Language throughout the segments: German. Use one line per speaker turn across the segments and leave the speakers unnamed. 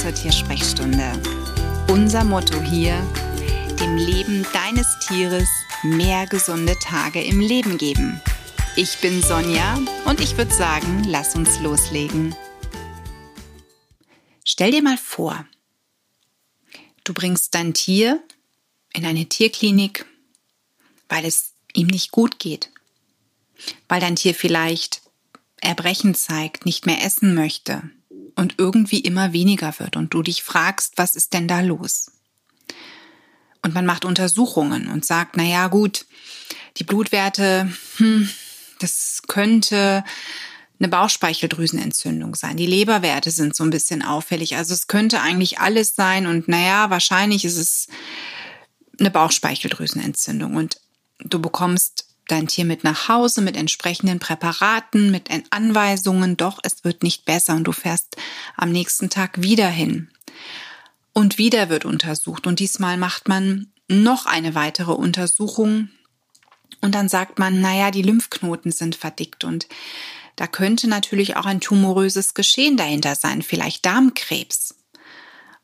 zur Tiersprechstunde. Unser Motto hier, dem Leben deines Tieres mehr gesunde Tage im Leben geben. Ich bin Sonja und ich würde sagen, lass uns loslegen. Stell dir mal vor, du bringst dein Tier in eine Tierklinik, weil es ihm nicht gut geht, weil dein Tier vielleicht Erbrechen zeigt, nicht mehr essen möchte und irgendwie immer weniger wird und du dich fragst, was ist denn da los? Und man macht Untersuchungen und sagt, na ja, gut, die Blutwerte, hm, das könnte eine Bauchspeicheldrüsenentzündung sein. Die Leberwerte sind so ein bisschen auffällig. Also es könnte eigentlich alles sein und naja, wahrscheinlich ist es eine Bauchspeicheldrüsenentzündung und du bekommst dein Tier mit nach Hause mit entsprechenden Präparaten, mit Anweisungen, doch es wird nicht besser und du fährst am nächsten Tag wieder hin. Und wieder wird untersucht. Und diesmal macht man noch eine weitere Untersuchung. Und dann sagt man, naja, die Lymphknoten sind verdickt. Und da könnte natürlich auch ein tumoröses Geschehen dahinter sein, vielleicht Darmkrebs.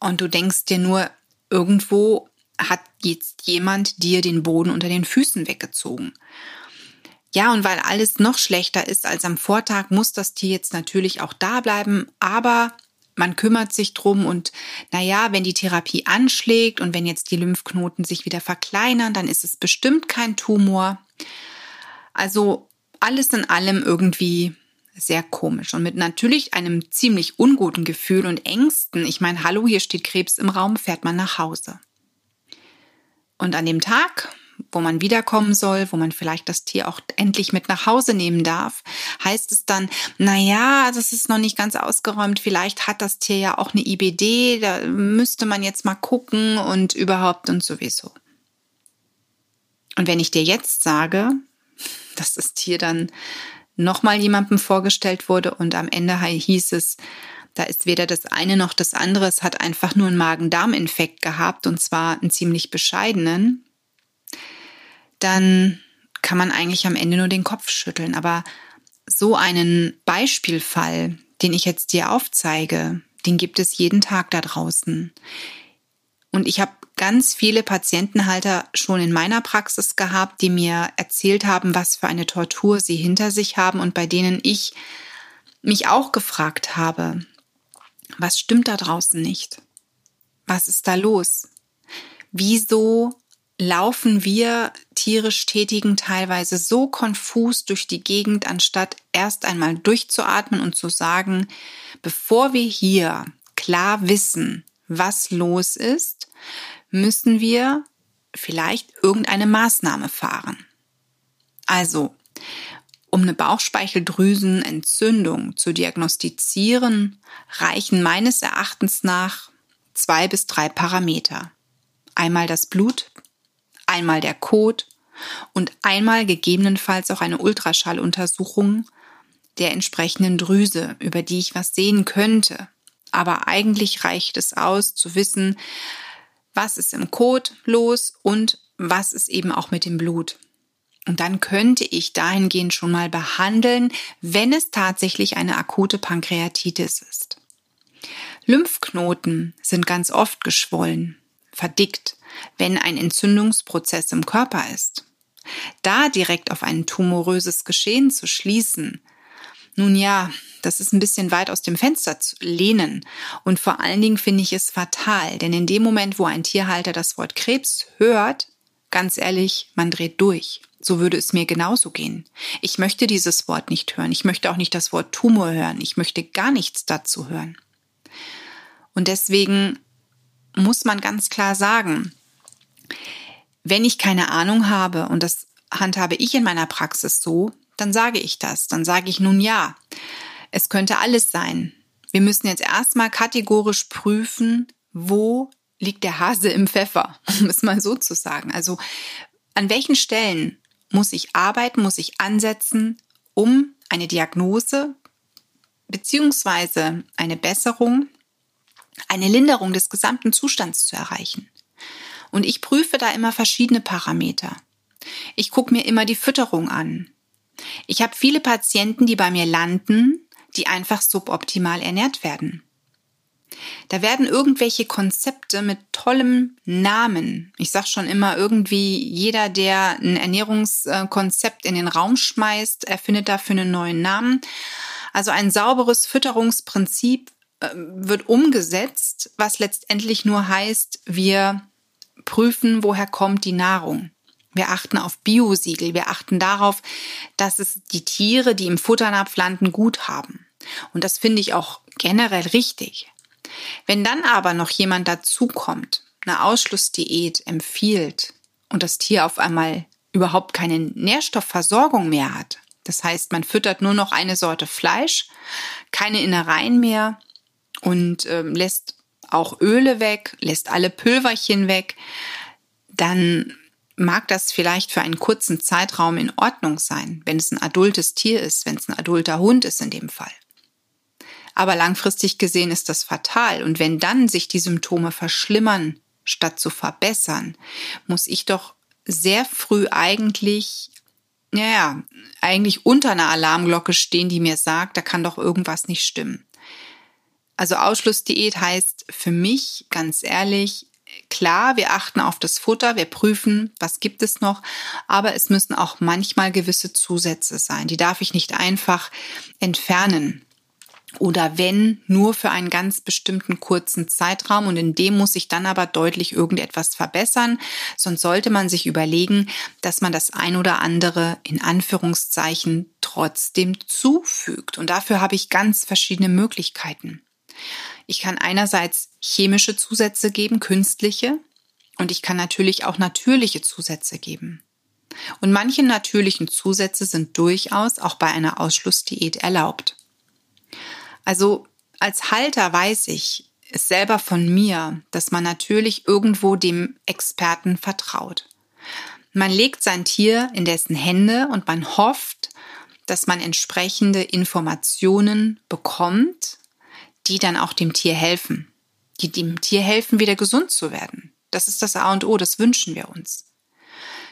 Und du denkst dir nur, irgendwo hat jetzt jemand dir den Boden unter den Füßen weggezogen. Ja, und weil alles noch schlechter ist als am Vortag, muss das Tier jetzt natürlich auch da bleiben, aber man kümmert sich drum und naja, wenn die Therapie anschlägt und wenn jetzt die Lymphknoten sich wieder verkleinern, dann ist es bestimmt kein Tumor. Also alles in allem irgendwie sehr komisch und mit natürlich einem ziemlich unguten Gefühl und Ängsten. Ich meine, hallo, hier steht Krebs im Raum, fährt man nach Hause. Und an dem Tag, wo man wiederkommen soll, wo man vielleicht das Tier auch endlich mit nach Hause nehmen darf, heißt es dann, na ja, das ist noch nicht ganz ausgeräumt, vielleicht hat das Tier ja auch eine IBD, da müsste man jetzt mal gucken und überhaupt und sowieso. Und wenn ich dir jetzt sage, dass das Tier dann nochmal jemandem vorgestellt wurde und am Ende hieß es, da ist weder das eine noch das andere. Es hat einfach nur einen Magen-Darm-Infekt gehabt und zwar einen ziemlich bescheidenen. Dann kann man eigentlich am Ende nur den Kopf schütteln. Aber so einen Beispielfall, den ich jetzt dir aufzeige, den gibt es jeden Tag da draußen. Und ich habe ganz viele Patientenhalter schon in meiner Praxis gehabt, die mir erzählt haben, was für eine Tortur sie hinter sich haben und bei denen ich mich auch gefragt habe, was stimmt da draußen nicht? Was ist da los? Wieso laufen wir tierisch Tätigen teilweise so konfus durch die Gegend, anstatt erst einmal durchzuatmen und zu sagen, bevor wir hier klar wissen, was los ist, müssen wir vielleicht irgendeine Maßnahme fahren. Also, um eine Bauchspeicheldrüsenentzündung zu diagnostizieren, reichen meines Erachtens nach zwei bis drei Parameter. Einmal das Blut, einmal der Kot und einmal gegebenenfalls auch eine Ultraschalluntersuchung der entsprechenden Drüse, über die ich was sehen könnte. Aber eigentlich reicht es aus zu wissen, was ist im Kot los und was ist eben auch mit dem Blut. Und dann könnte ich dahingehend schon mal behandeln, wenn es tatsächlich eine akute Pankreatitis ist. Lymphknoten sind ganz oft geschwollen, verdickt, wenn ein Entzündungsprozess im Körper ist. Da direkt auf ein tumoröses Geschehen zu schließen, nun ja, das ist ein bisschen weit aus dem Fenster zu lehnen. Und vor allen Dingen finde ich es fatal, denn in dem Moment, wo ein Tierhalter das Wort Krebs hört, ganz ehrlich, man dreht durch. So würde es mir genauso gehen. Ich möchte dieses Wort nicht hören. Ich möchte auch nicht das Wort Tumor hören. Ich möchte gar nichts dazu hören. Und deswegen muss man ganz klar sagen, wenn ich keine Ahnung habe, und das handhabe ich in meiner Praxis so, dann sage ich das. Dann sage ich nun ja, es könnte alles sein. Wir müssen jetzt erstmal kategorisch prüfen, wo liegt der Hase im Pfeffer, um es mal so zu sagen. Also an welchen Stellen muss ich arbeiten, muss ich ansetzen, um eine Diagnose beziehungsweise eine Besserung, eine Linderung des gesamten Zustands zu erreichen. Und ich prüfe da immer verschiedene Parameter. Ich gucke mir immer die Fütterung an. Ich habe viele Patienten, die bei mir landen, die einfach suboptimal ernährt werden. Da werden irgendwelche Konzepte mit tollem Namen. Ich sag schon immer irgendwie, jeder, der ein Ernährungskonzept in den Raum schmeißt, erfindet dafür einen neuen Namen. Also ein sauberes Fütterungsprinzip äh, wird umgesetzt, was letztendlich nur heißt, wir prüfen, woher kommt die Nahrung. Wir achten auf Biosiegel. Wir achten darauf, dass es die Tiere, die im Futternapf landen, gut haben. Und das finde ich auch generell richtig. Wenn dann aber noch jemand dazukommt, eine Ausschlussdiät empfiehlt und das Tier auf einmal überhaupt keine Nährstoffversorgung mehr hat, das heißt, man füttert nur noch eine Sorte Fleisch, keine Innereien mehr und äh, lässt auch Öle weg, lässt alle Pülverchen weg, dann mag das vielleicht für einen kurzen Zeitraum in Ordnung sein, wenn es ein adultes Tier ist, wenn es ein adulter Hund ist in dem Fall. Aber langfristig gesehen ist das fatal. Und wenn dann sich die Symptome verschlimmern, statt zu verbessern, muss ich doch sehr früh eigentlich, naja, eigentlich unter einer Alarmglocke stehen, die mir sagt, da kann doch irgendwas nicht stimmen. Also Ausschlussdiät heißt für mich ganz ehrlich, klar, wir achten auf das Futter, wir prüfen, was gibt es noch, aber es müssen auch manchmal gewisse Zusätze sein. Die darf ich nicht einfach entfernen oder wenn nur für einen ganz bestimmten kurzen Zeitraum und in dem muss sich dann aber deutlich irgendetwas verbessern, sonst sollte man sich überlegen, dass man das ein oder andere in Anführungszeichen trotzdem zufügt und dafür habe ich ganz verschiedene Möglichkeiten. Ich kann einerseits chemische Zusätze geben, künstliche, und ich kann natürlich auch natürliche Zusätze geben. Und manche natürlichen Zusätze sind durchaus auch bei einer Ausschlussdiät erlaubt. Also als Halter weiß ich es selber von mir, dass man natürlich irgendwo dem Experten vertraut. Man legt sein Tier in dessen Hände und man hofft, dass man entsprechende Informationen bekommt, die dann auch dem Tier helfen, die dem Tier helfen, wieder gesund zu werden. Das ist das A und O, das wünschen wir uns.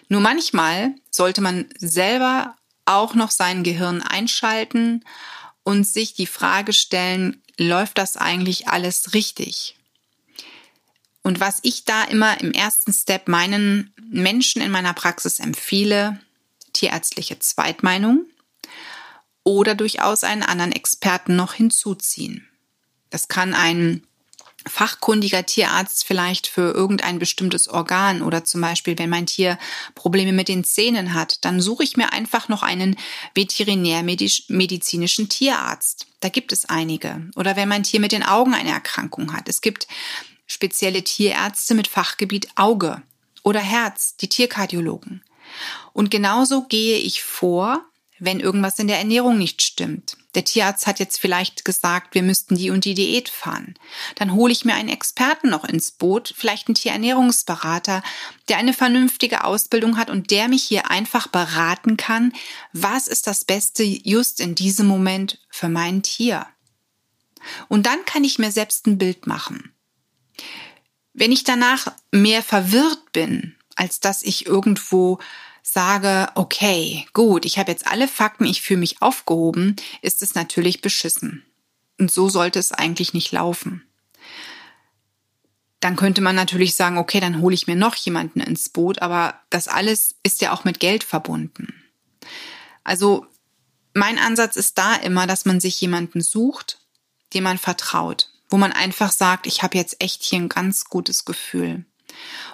Nur manchmal sollte man selber auch noch sein Gehirn einschalten und sich die Frage stellen, läuft das eigentlich alles richtig? Und was ich da immer im ersten Step meinen Menschen in meiner Praxis empfehle, tierärztliche Zweitmeinung oder durchaus einen anderen Experten noch hinzuziehen. Das kann ein fachkundiger Tierarzt vielleicht für irgendein bestimmtes Organ oder zum Beispiel, wenn mein Tier Probleme mit den Zähnen hat, dann suche ich mir einfach noch einen veterinärmedizinischen Tierarzt. Da gibt es einige. Oder wenn mein Tier mit den Augen eine Erkrankung hat. Es gibt spezielle Tierärzte mit Fachgebiet Auge oder Herz, die Tierkardiologen. Und genauso gehe ich vor, wenn irgendwas in der Ernährung nicht stimmt. Der Tierarzt hat jetzt vielleicht gesagt, wir müssten die und die Diät fahren. Dann hole ich mir einen Experten noch ins Boot, vielleicht einen Tierernährungsberater, der eine vernünftige Ausbildung hat und der mich hier einfach beraten kann, was ist das Beste just in diesem Moment für mein Tier. Und dann kann ich mir selbst ein Bild machen. Wenn ich danach mehr verwirrt bin, als dass ich irgendwo sage, okay, gut, ich habe jetzt alle Fakten, ich fühle mich aufgehoben, ist es natürlich beschissen. Und so sollte es eigentlich nicht laufen. Dann könnte man natürlich sagen, okay, dann hole ich mir noch jemanden ins Boot, aber das alles ist ja auch mit Geld verbunden. Also mein Ansatz ist da immer, dass man sich jemanden sucht, dem man vertraut, wo man einfach sagt, ich habe jetzt echt hier ein ganz gutes Gefühl.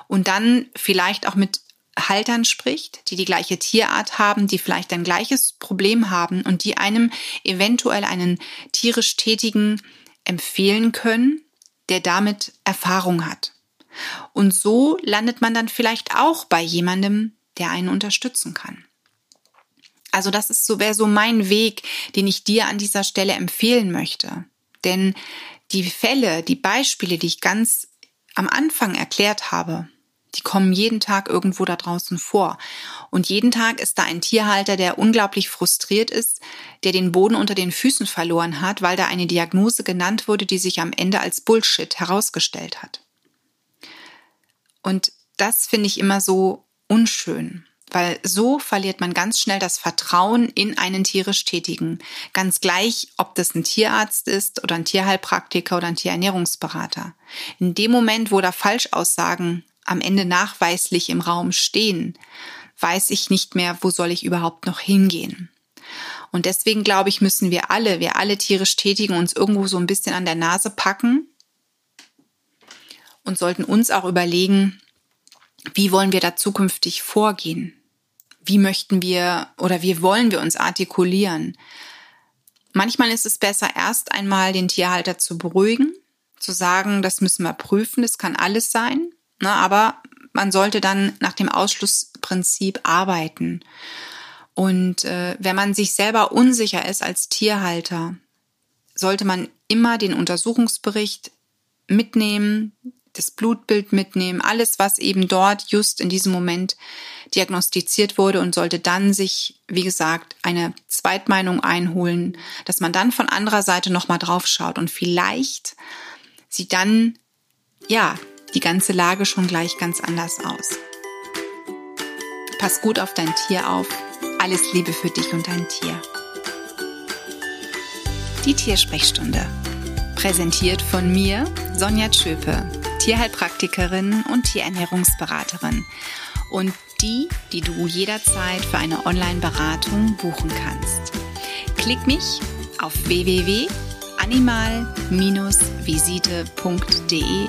Und dann vielleicht auch mit Haltern spricht, die die gleiche Tierart haben, die vielleicht ein gleiches Problem haben und die einem eventuell einen tierisch tätigen empfehlen können, der damit Erfahrung hat. Und so landet man dann vielleicht auch bei jemandem, der einen unterstützen kann. Also das ist so wäre so mein Weg, den ich dir an dieser Stelle empfehlen möchte. Denn die Fälle, die Beispiele, die ich ganz am Anfang erklärt habe, die kommen jeden Tag irgendwo da draußen vor. Und jeden Tag ist da ein Tierhalter, der unglaublich frustriert ist, der den Boden unter den Füßen verloren hat, weil da eine Diagnose genannt wurde, die sich am Ende als Bullshit herausgestellt hat. Und das finde ich immer so unschön, weil so verliert man ganz schnell das Vertrauen in einen tierisch Tätigen. Ganz gleich, ob das ein Tierarzt ist oder ein Tierheilpraktiker oder ein Tierernährungsberater. In dem Moment, wo da Falschaussagen am Ende nachweislich im Raum stehen, weiß ich nicht mehr, wo soll ich überhaupt noch hingehen. Und deswegen glaube ich, müssen wir alle, wir alle tierisch Tätigen, uns irgendwo so ein bisschen an der Nase packen und sollten uns auch überlegen, wie wollen wir da zukünftig vorgehen? wie möchten wir oder wie wollen wir uns artikulieren. Manchmal ist es besser, erst einmal den Tierhalter zu beruhigen, zu sagen, das müssen wir prüfen, das kann alles sein, ne, aber man sollte dann nach dem Ausschlussprinzip arbeiten. Und äh, wenn man sich selber unsicher ist als Tierhalter, sollte man immer den Untersuchungsbericht mitnehmen, das Blutbild mitnehmen, alles, was eben dort just in diesem Moment diagnostiziert wurde und sollte dann sich, wie gesagt, eine Zweitmeinung einholen, dass man dann von anderer Seite nochmal drauf schaut und vielleicht sieht dann, ja, die ganze Lage schon gleich ganz anders aus. Pass gut auf dein Tier auf. Alles Liebe für dich und dein Tier. Die Tiersprechstunde. Präsentiert von mir, Sonja Tschöpe Tierheilpraktikerin und Tierernährungsberaterin und die, die du jederzeit für eine Online-Beratung buchen kannst. Klick mich auf www.animal-visite.de